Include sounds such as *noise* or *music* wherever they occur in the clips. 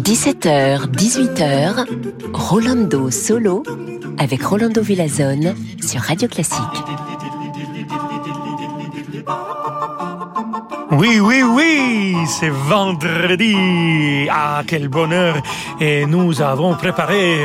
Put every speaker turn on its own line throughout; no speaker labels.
17h, 18h, Rolando Solo avec Rolando Villazone sur Radio Classique.
Oui, oui, oui, c'est vendredi. Ah, quel bonheur. Et nous avons préparé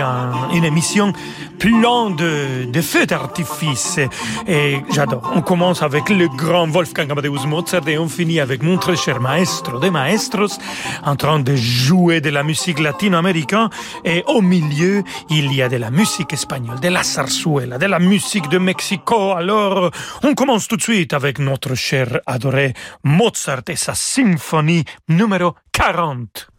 une émission plein de, feux d'artifice. Et j'adore. On commence avec le grand Wolfgang Amadeus Mozart et on finit avec mon très cher maestro de maestros en train de jouer de la musique latino-américaine. Et au milieu, il y a de la musique espagnole, de la zarzuela, de la musique de Mexico. Alors, on commence tout de suite avec notre cher adoré Mozart Mozart et sa symphonie numéro 40.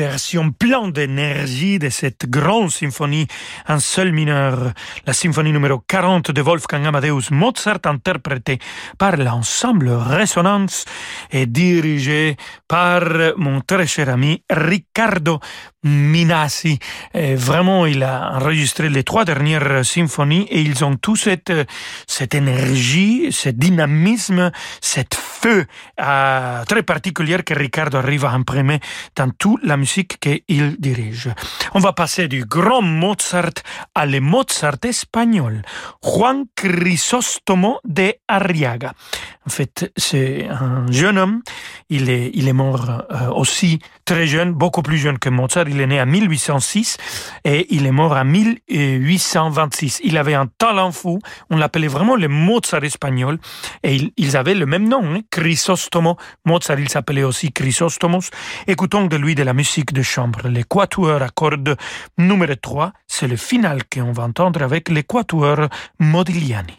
Version pleine d'énergie de cette grande symphonie en sol mineur, la symphonie numéro 40 de Wolfgang Amadeus Mozart, interprétée par l'ensemble Résonance et dirigée par mon très cher ami Riccardo Minassi. vraiment, il a enregistré les trois dernières symphonies et ils ont tous cette, cette énergie, ce dynamisme, cette feu euh, très particulière que Riccardo arrive à imprimer dans toute la musique qu'il dirige. On va passer du grand Mozart à le Mozart espagnol, Juan Crisóstomo de Arriaga. En fait, c'est un jeune homme. Il est, il est mort euh, aussi très jeune, beaucoup plus jeune que Mozart. Il est né en 1806 et il est mort en 1826. Il avait un talent fou. On l'appelait vraiment le Mozart espagnol. Et ils, avaient le même nom, hein. Mozart, il s'appelait aussi Chrysostomos. Écoutons de lui de la musique de chambre. L'équateur à cordes numéro 3. C'est le final qu'on va entendre avec l'équateur Modigliani.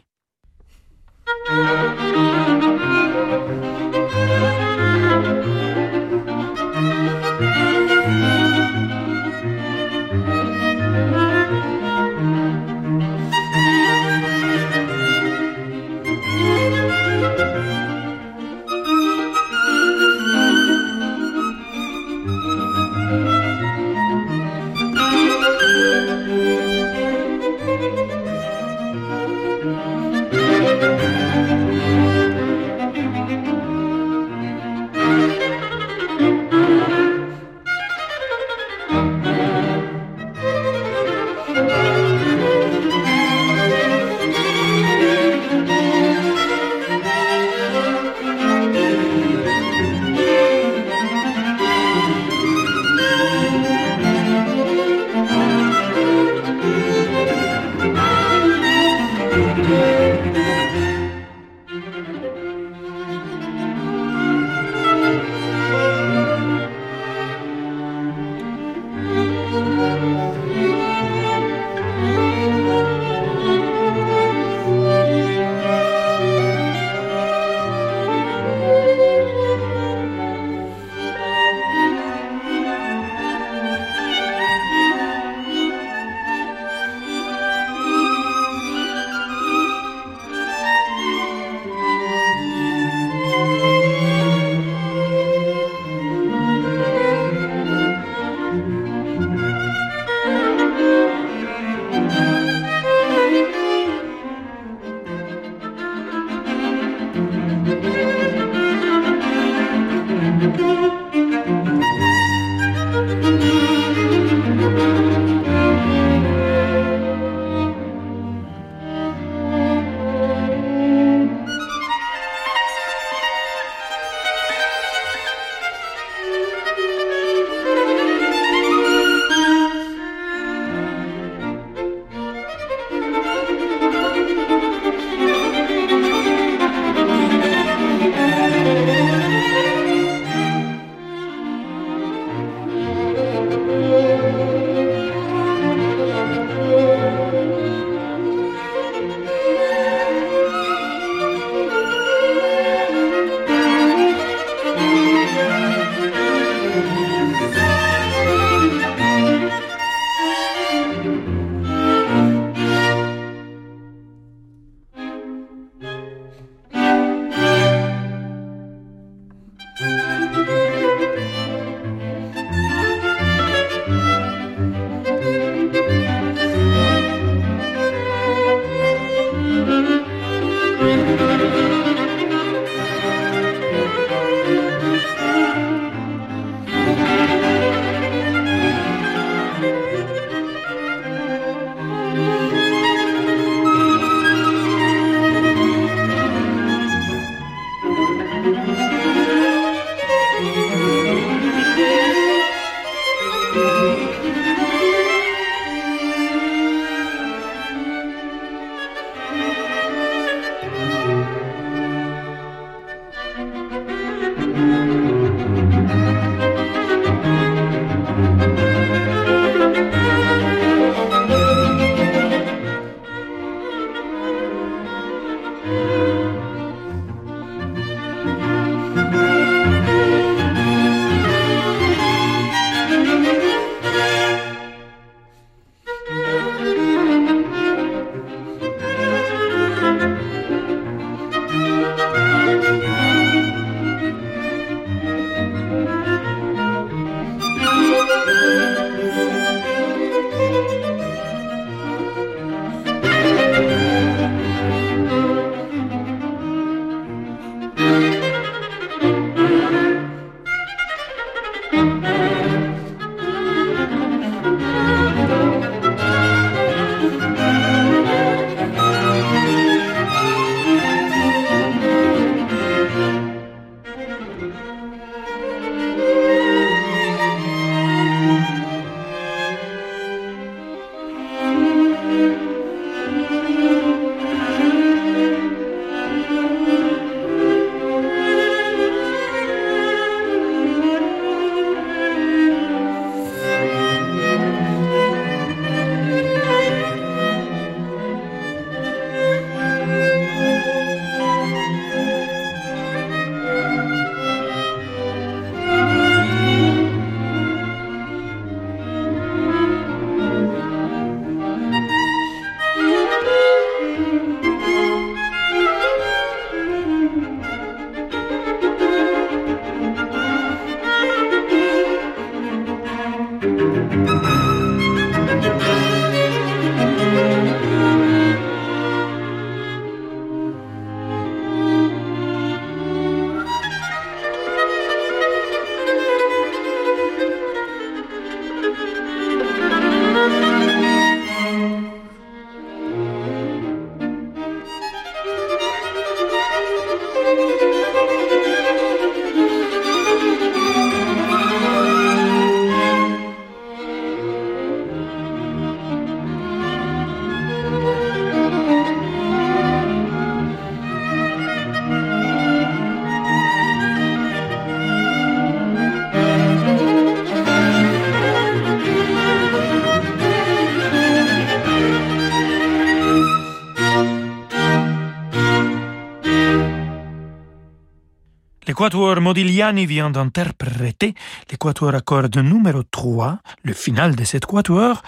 L'Équateur Modigliani vient d'interpréter l'Équateur à cordes numéro 3, le final de cet quatuor,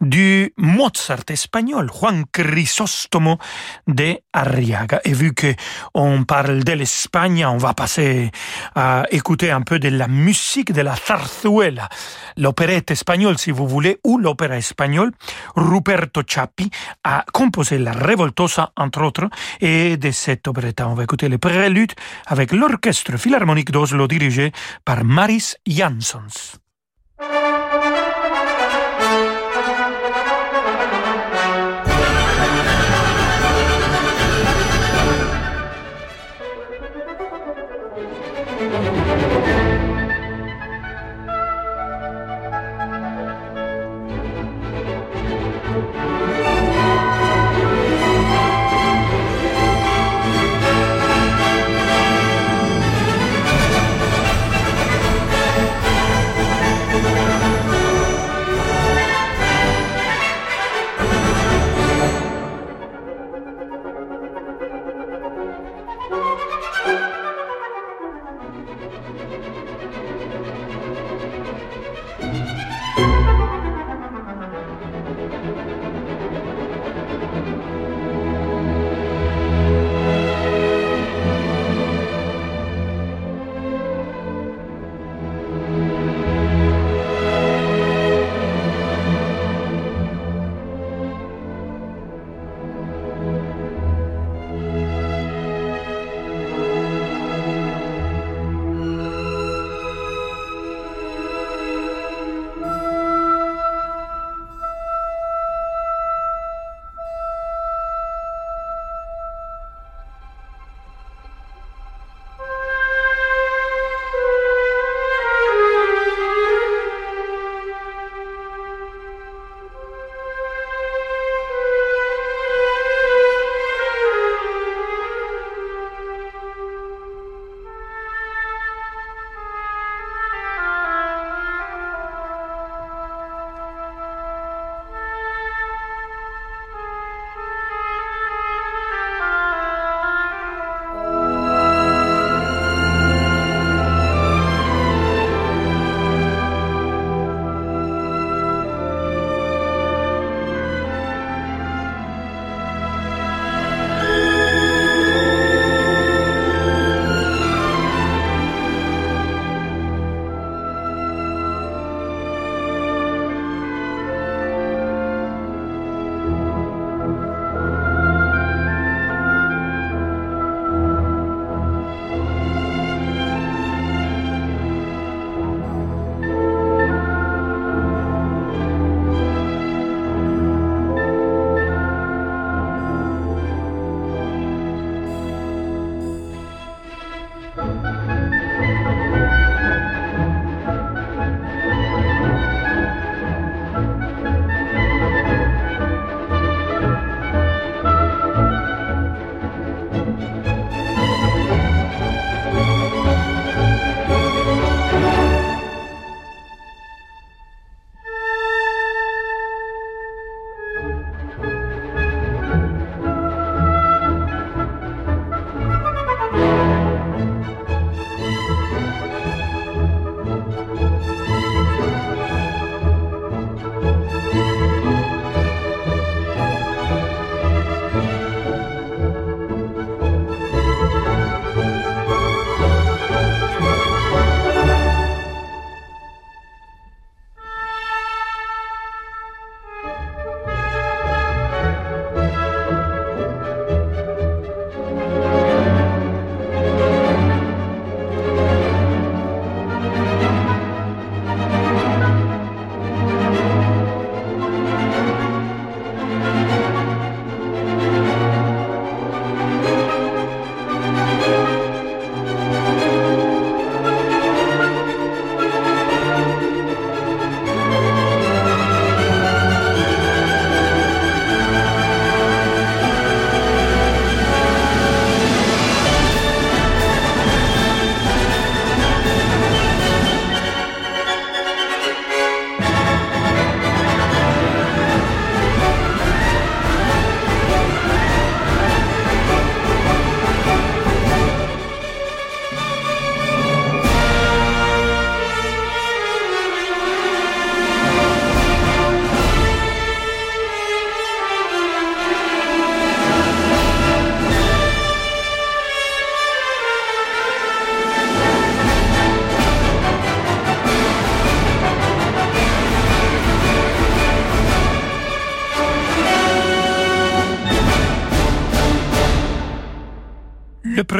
du Mozart espagnol Juan Crisóstomo de Arriaga. Et vu que on parle de l'Espagne, on va passer à écouter un peu de la musique de la zarzuela, l'opérette espagnole si vous voulez, ou l'opéra espagnol. Ruperto Chappi a composé la Revoltosa entre autres, et de cette opéretta on va écouter le prélude avec l'orchestre philharmonique d'Oslo dirigé par Maris Jansons.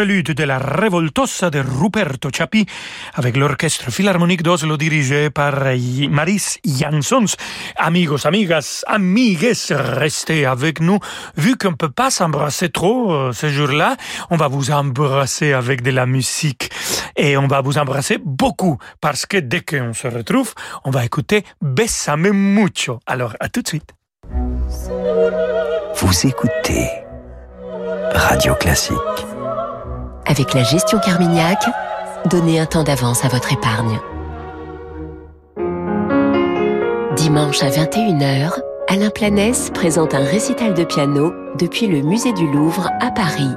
Prélude de la Revoltosa de Ruperto Chapi avec l'orchestre philharmonique d'Oslo dirigé par Maris Jansons. Amigos, amigas, amigues, restez avec nous. Vu qu'on ne peut pas s'embrasser trop euh, ce jour-là, on va vous embrasser avec de la musique et on va vous embrasser beaucoup parce que dès qu'on se retrouve, on va écouter Bessame mucho. Alors, à tout de suite.
Vous écoutez Radio Classique. Avec la gestion Carmignac, donnez un temps d'avance à votre épargne. Dimanche à 21h, Alain Planès présente un récital de piano depuis le musée du Louvre à Paris.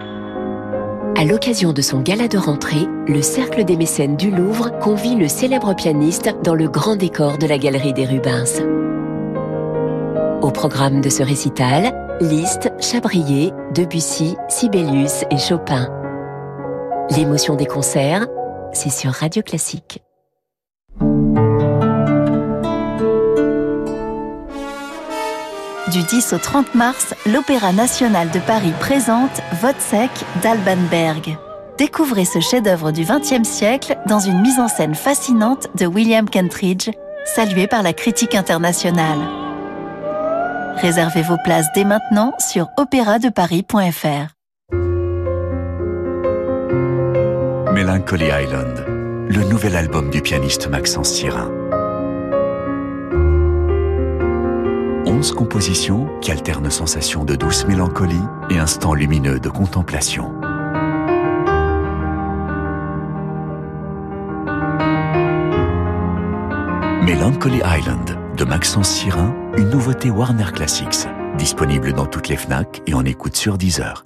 À l'occasion de son gala de rentrée, le Cercle des mécènes du Louvre convie le célèbre pianiste dans le grand décor de la galerie des Rubens. Au programme de ce récital, Liszt, Chabrier, Debussy, Sibelius et Chopin. L'émotion des concerts, c'est sur Radio Classique.
Du 10 au 30 mars, l'Opéra national de Paris présente Vodsec d'Alban Berg. Découvrez ce chef-d'œuvre du XXe siècle dans une mise en scène fascinante de William Kentridge, salué par la critique internationale. Réservez vos places dès maintenant sur opéradeparis.fr.
Melancholy Island, le nouvel album du pianiste Maxence Sirin. Onze compositions qui alternent sensations de douce mélancolie et instants lumineux de contemplation. Melancholy Island de Maxence Sirin, une nouveauté Warner Classics, disponible dans toutes les FNAC et en écoute sur Deezer.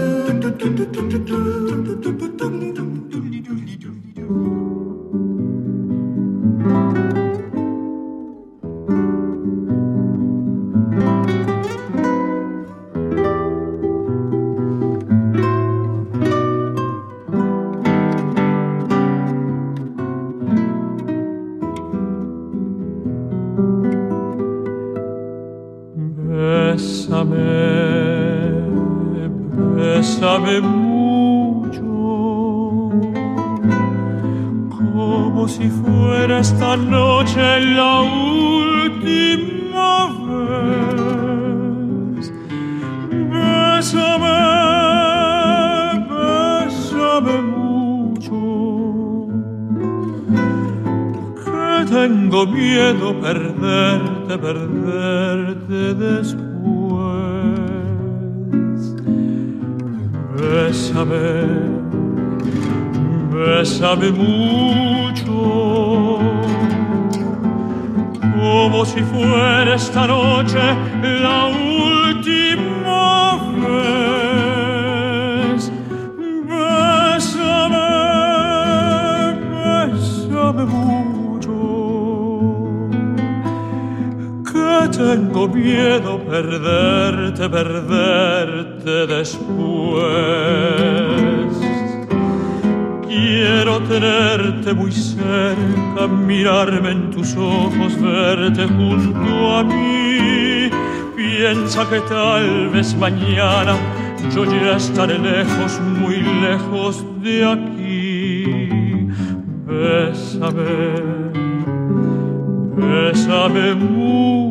tengo miedo perderte, perderte después. Quiero tenerte muy cerca, mirarme en tus ojos, verte junto a mí. Piensa que tal vez mañana yo ya estaré lejos, muy lejos de aquí. Bésame, bésame mucho.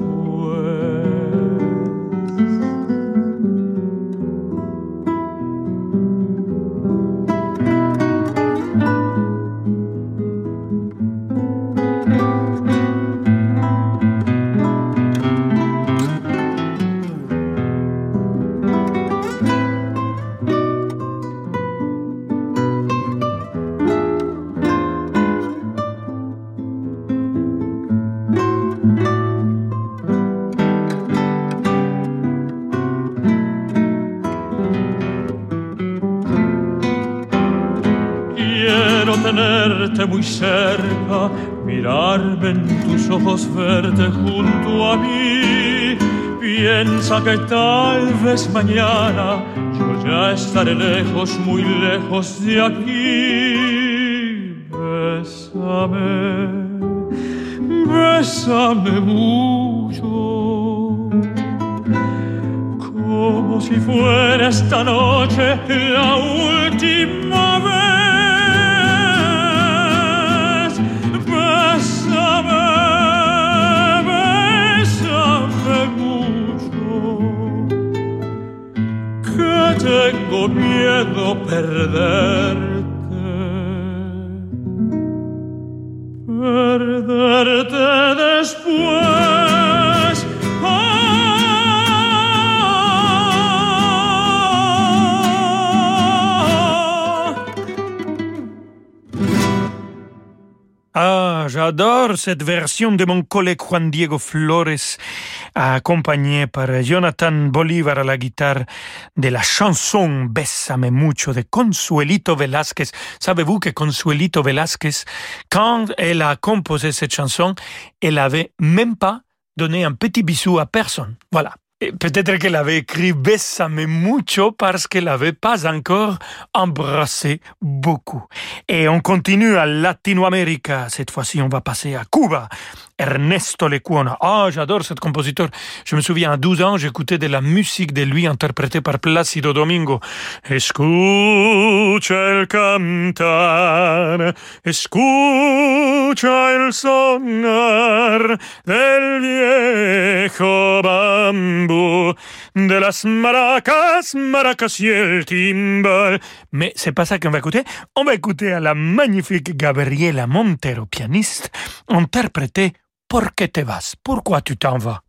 Tenerte muy cerca, mirarme en tus ojos, verte junto a mí. Piensa que tal vez mañana yo ya estaré lejos, muy lejos de aquí. Bésame, bésame mucho, como si fuera esta noche la última vez. miedo
perder. J'adore cette version de mon collègue Juan Diego Flores, accompagné par Jonathan Bolívar à la guitare de la chanson Bésame mucho de Consuelito Velázquez. Savez-vous que Consuelito Velázquez, quand elle a composé cette chanson, elle avait même pas donné un petit bisou à personne. Voilà. Peut-être qu'elle avait écrit Bésame mucho parce qu'elle n'avait pas encore embrassé beaucoup. Et on continue à Latinoamérica. Cette fois-ci, on va passer à Cuba. Ernesto Lecuona. Ah, j'adore cet compositeur. Je me souviens, à 12 ans, j'écoutais de la musique de lui interprétée par Plácido Domingo. Escucha el cantar, escucha el sonar del viejo bambú, de las maracas, maracas y el timbal. Mais c'est pas ça qu'on va écouter. On va écouter à la magnifique Gabriela Montero, pianiste, interpréter ¿Por qué te vas? Pourquoi tu t'en vas?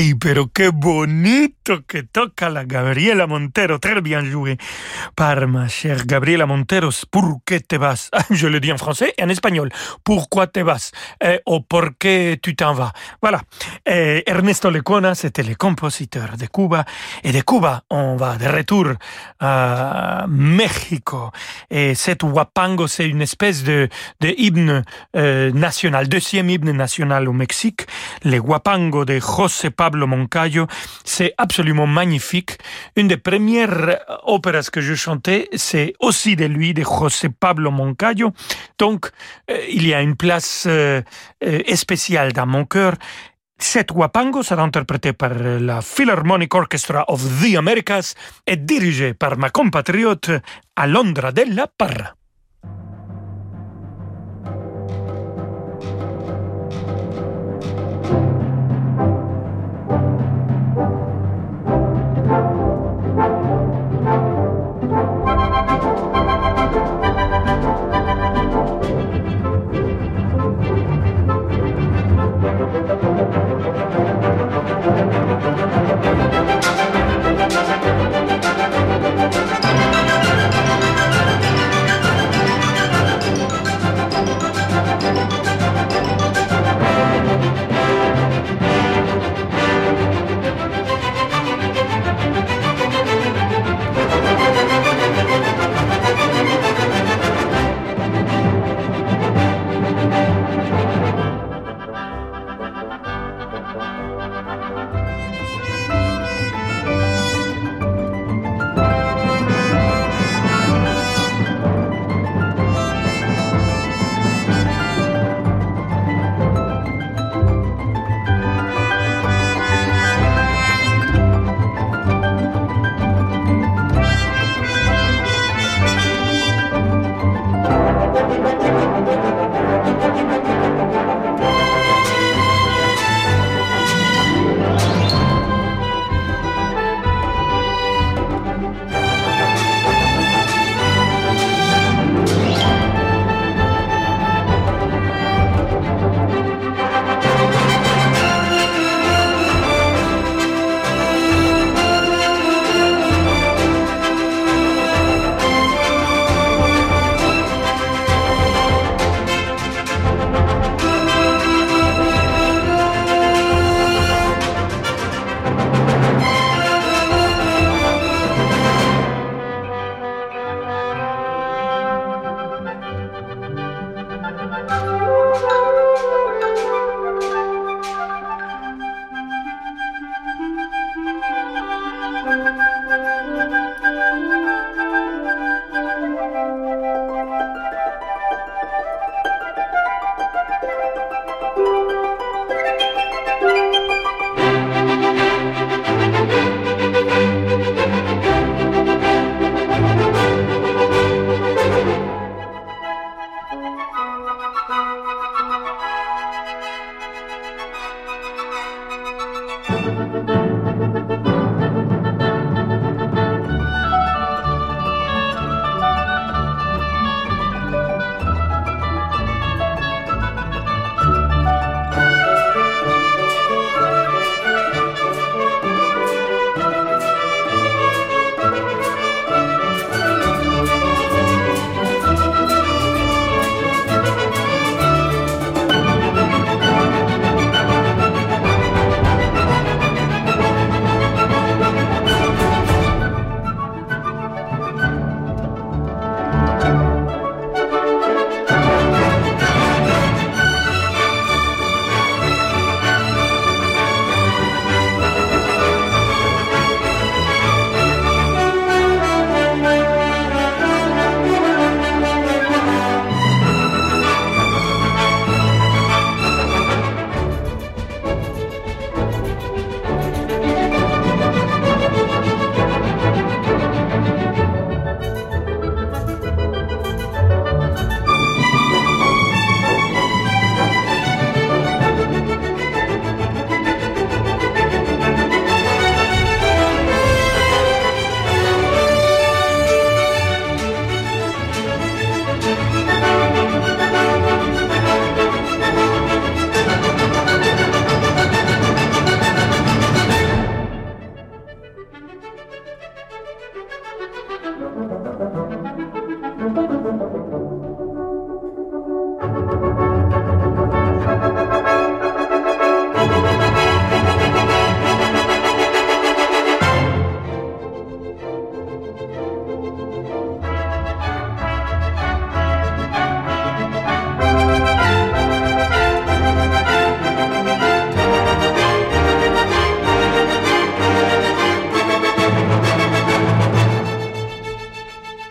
Ay, pero qué bonito que toca la Gabriela Montero. Très bien joué par ma chère Gabriela Montero. ¿Por qué te vas? *laughs* Je le dis en français et en espagnol. Pourquoi te vas? Eh, o por qué tu t'en vas? Voilà. Eh, Ernesto Lecuona, c'était le compositeur de Cuba. Et de Cuba, on va de retour à Mexico. Et cette Wapango, c'est une espèce de, hymne euh, national, deuxième hymne national au Mexique. Le Wapango de José Pablo Moncayo, c'est absolument magnifique. Une des premières opéras que je chantais, c'est aussi de lui, de José Pablo Moncayo. Donc, euh, il y a une place euh, euh, spéciale dans mon cœur. Cette Wapango sera interprétée par la Philharmonic Orchestra of the Americas et dirigée par ma compatriote Alondra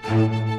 De la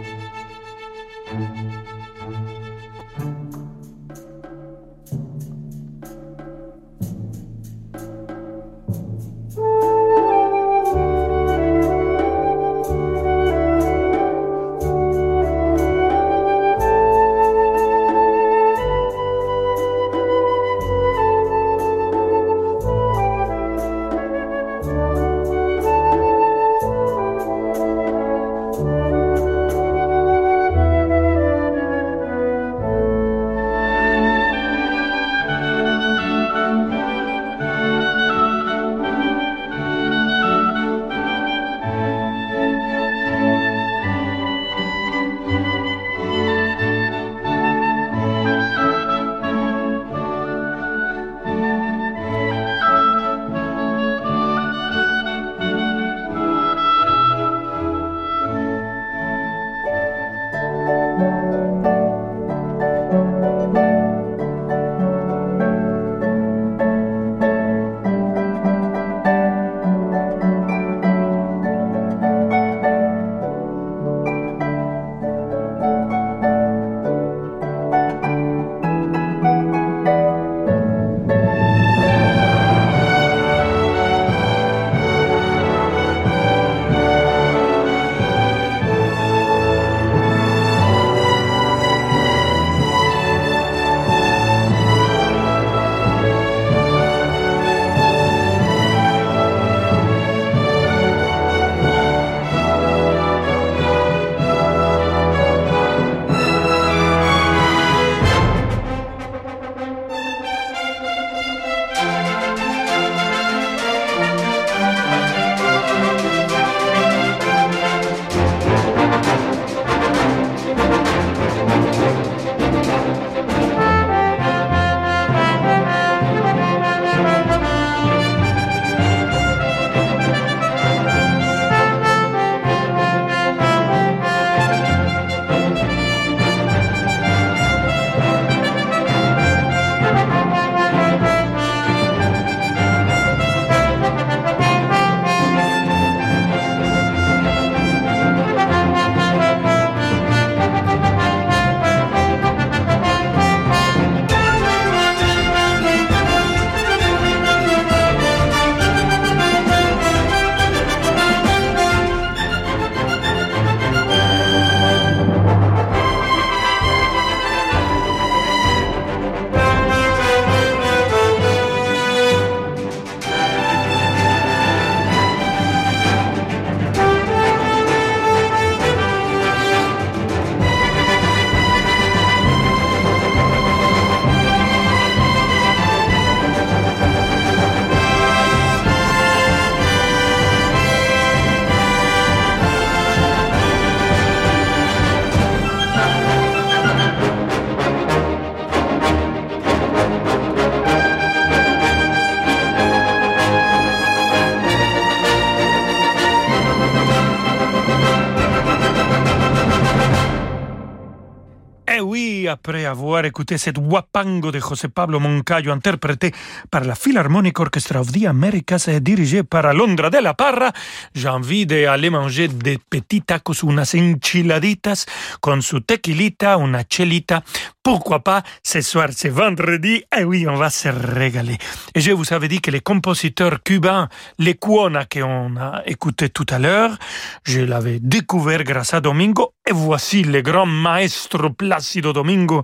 Après avoir écouté cette Wapango de José Pablo Moncayo interprétée par la Philharmonic Orchestra of the Americas et dirigée par Alondra de la Parra, j'ai envie d'aller manger des petits tacos, unas enchiladitas con su tequilita, una chelita. Pourquoi pas, ce soir c'est vendredi, et oui, on va se régaler. Et je vous avais dit que les compositeurs cubains, les Cuona qu'on a écouté tout à l'heure, je l'avais découvert grâce à Domingo, et voici le grand maestro Plácido Domingo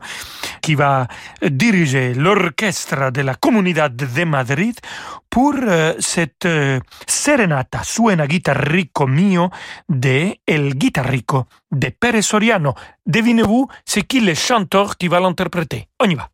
qui va diriger l'orchestre de la Comunidad de Madrid pour euh, cette euh, serenata Suena Guitarrico Mio de El Guitarrico de Pérez Soriano. Devinez-vous, c'est qui le chanteur qui va l'interpréter? On y va.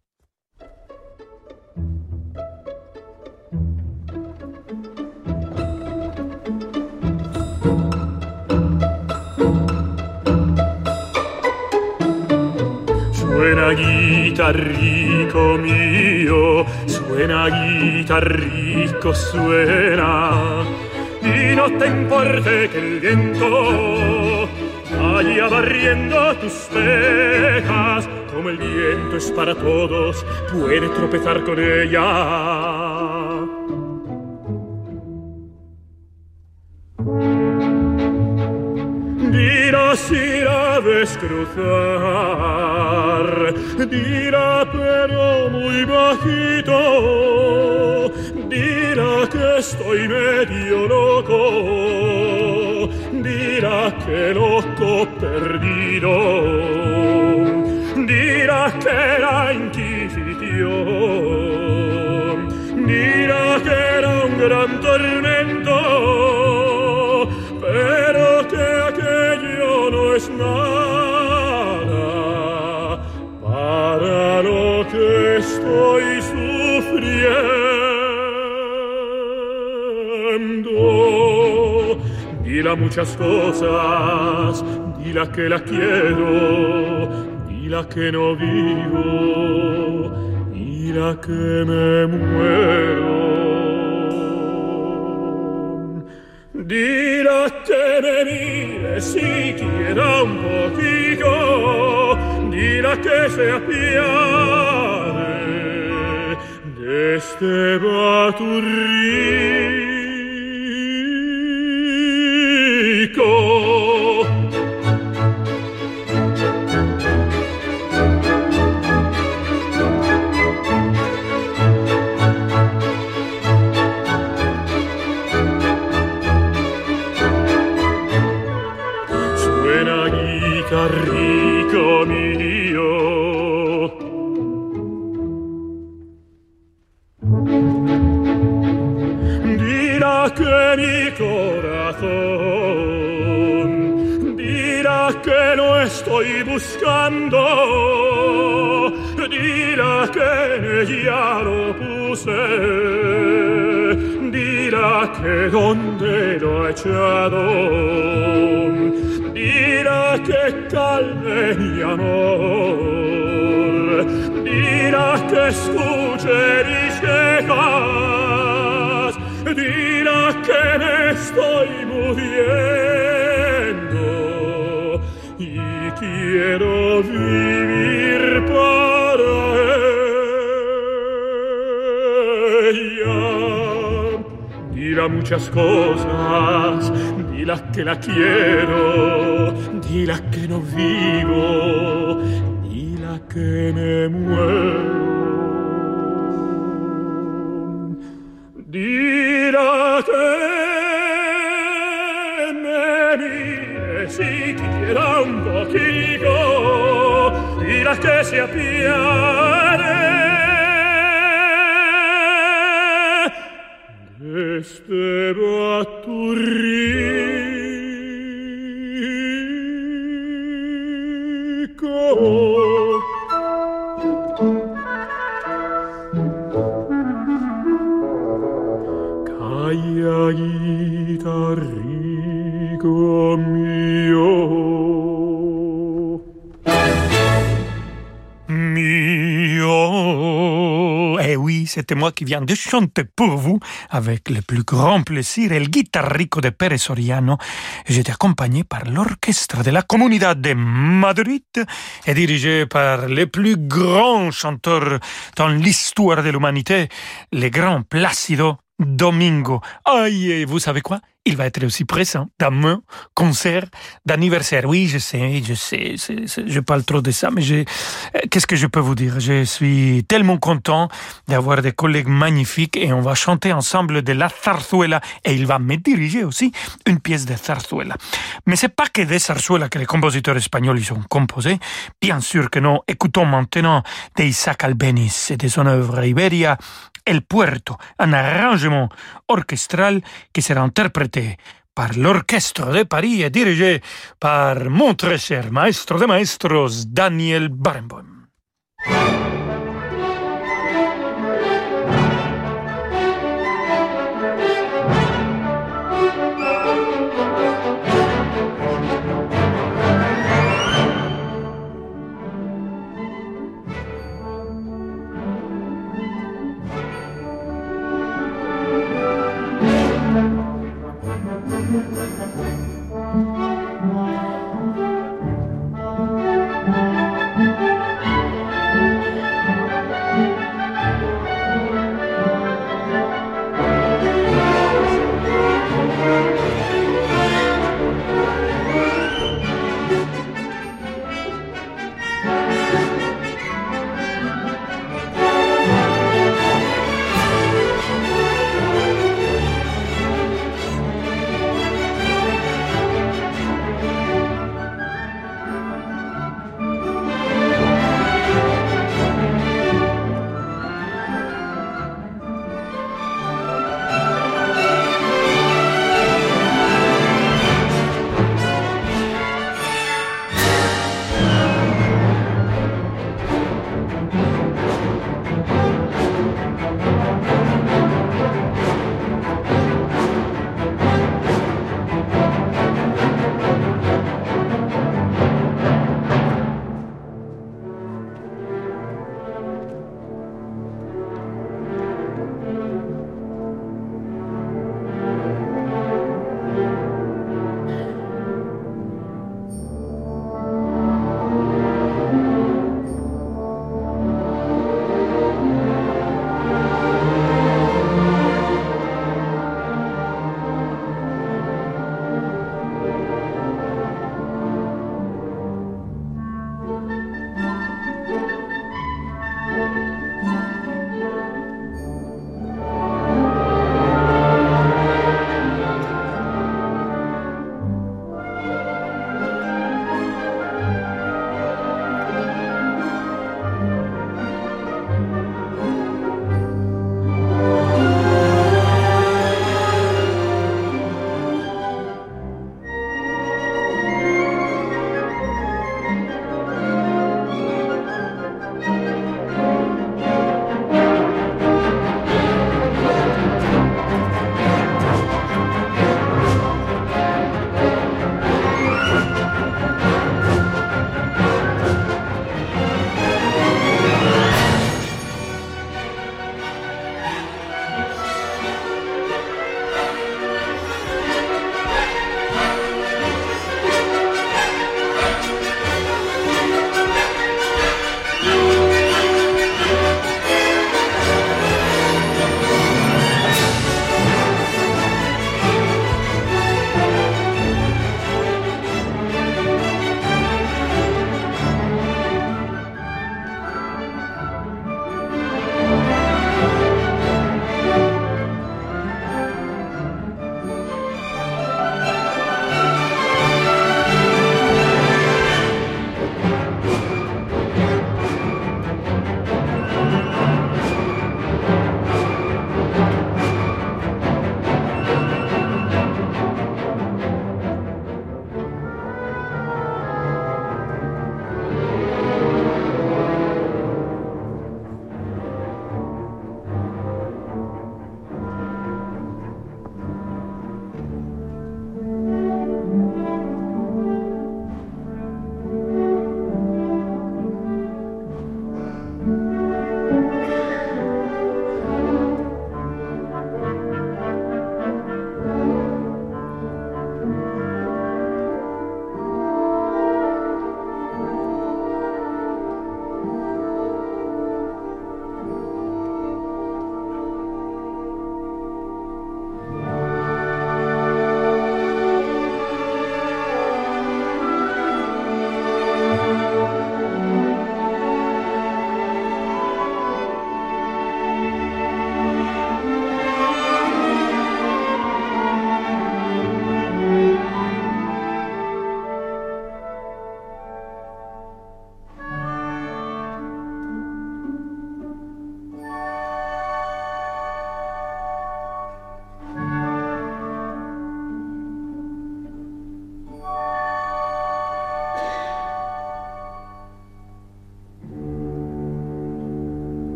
Suena guitarrico mio, suena guitarrico, suena. Y no te importe que el viento vaya barriendo tus cejas, como el viento es para todos, puede tropezar con ella. Dila si la ves cruzar, dila pero muy bajito, dila que estoy medio loco, dila que loco perdido, muchas cosas, dila que la quiero, dila que no vivo, dila que me muero. Dila que me mire siquiera un poquito, dila que se apiade de este baturrico. Dirá que donde lo he echado, dirá que calme mi amor, dirá que escuche mis quejas, dirá que me estoy muriendo y quiero vivir Muchas cosas, dirá que la quiero, dirá que no vivo, dirá que me muero. Dirá que me mire siquiera un poquito, dirá que se apiade
turri c'était moi qui viens de chanter pour vous avec le plus grand plaisir el guitarrico de Pérez Soriano. J'étais accompagné par l'orchestre de la Comunidad de Madrid et dirigé par les plus grands chanteurs dans l'histoire de l'humanité, le grand Plácido Domingo. Aïe, et vous savez quoi? Il va être aussi présent dans mon concert d'anniversaire. Oui, je sais, je sais, je parle trop de ça, mais euh, qu'est-ce que je peux vous dire? Je suis tellement content d'avoir des collègues magnifiques et on va chanter ensemble de la zarzuela et il va me diriger aussi une pièce de zarzuela. Mais c'est pas que des zarzuelas que les compositeurs espagnols ils ont composé. Bien sûr que non. Écoutons maintenant de Isaac Albeniz et de son œuvre Iberia El Puerto, un arrangement orchestral qui sera interprété par l'Orchestre de Paris et dirigé par mon cher maestro de maestros, Daniel Barenboim.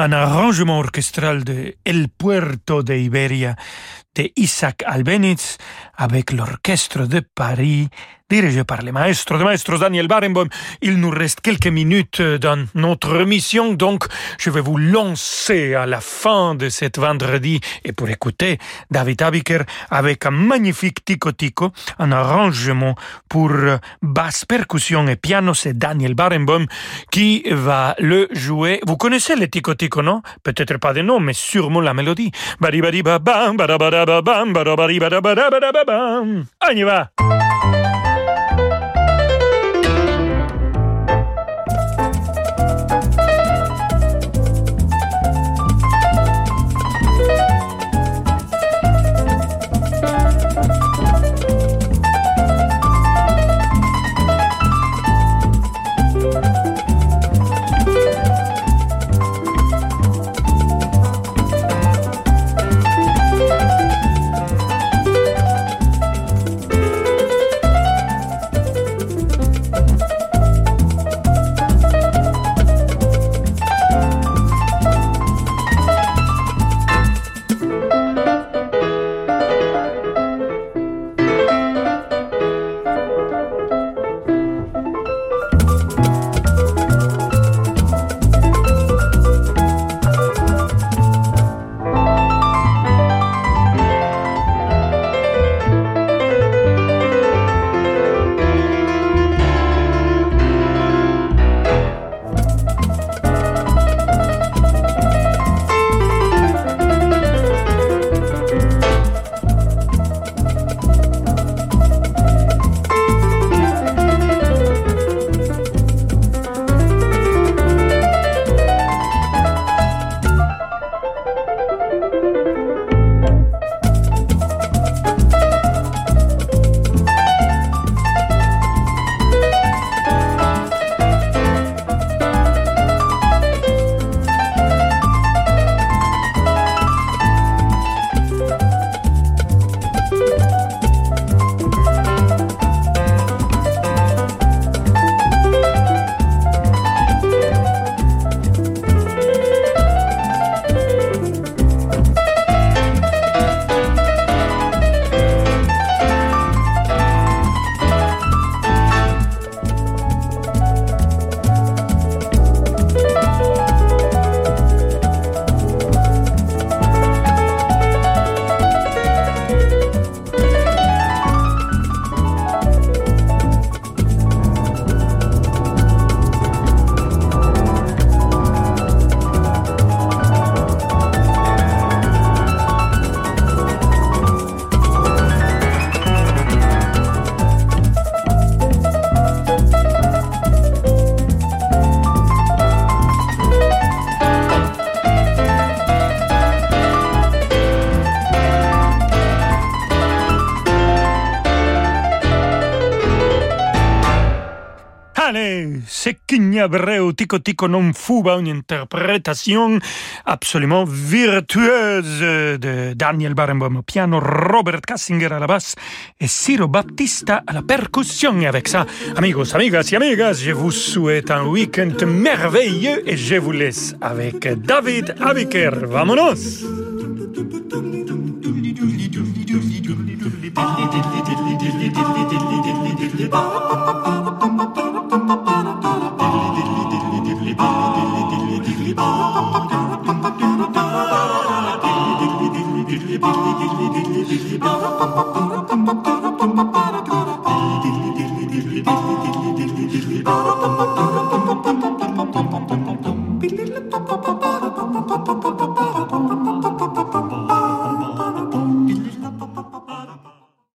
Un arrangement orchestral de El Puerto de Iberia de Isaac Albeniz avec l'orchestre de Paris dirigé par le maestro de maestros Daniel Barenboim. Il nous reste quelques minutes dans notre émission, donc je vais vous lancer à la fin de cet vendredi et pour écouter David Abiker avec un magnifique Tico Tico, un arrangement pour basse, percussion et piano, c'est Daniel Barenboim qui va le jouer. Vous connaissez le Tico Tico, non? Peut-être pas de nom, mais sûrement la mélodie. On y va Abreu Tico Tico non fuba, une interprétation absolument virtueuse de Daniel Barenboim au piano, Robert Kassinger à la basse et Ciro Baptista à la percussion. Et avec ça, amigos, amigas et amigas, je vous souhaite un week-end merveilleux et je vous laisse avec David Abiker. Vamonos! *laughs* Bum bum bum bum bum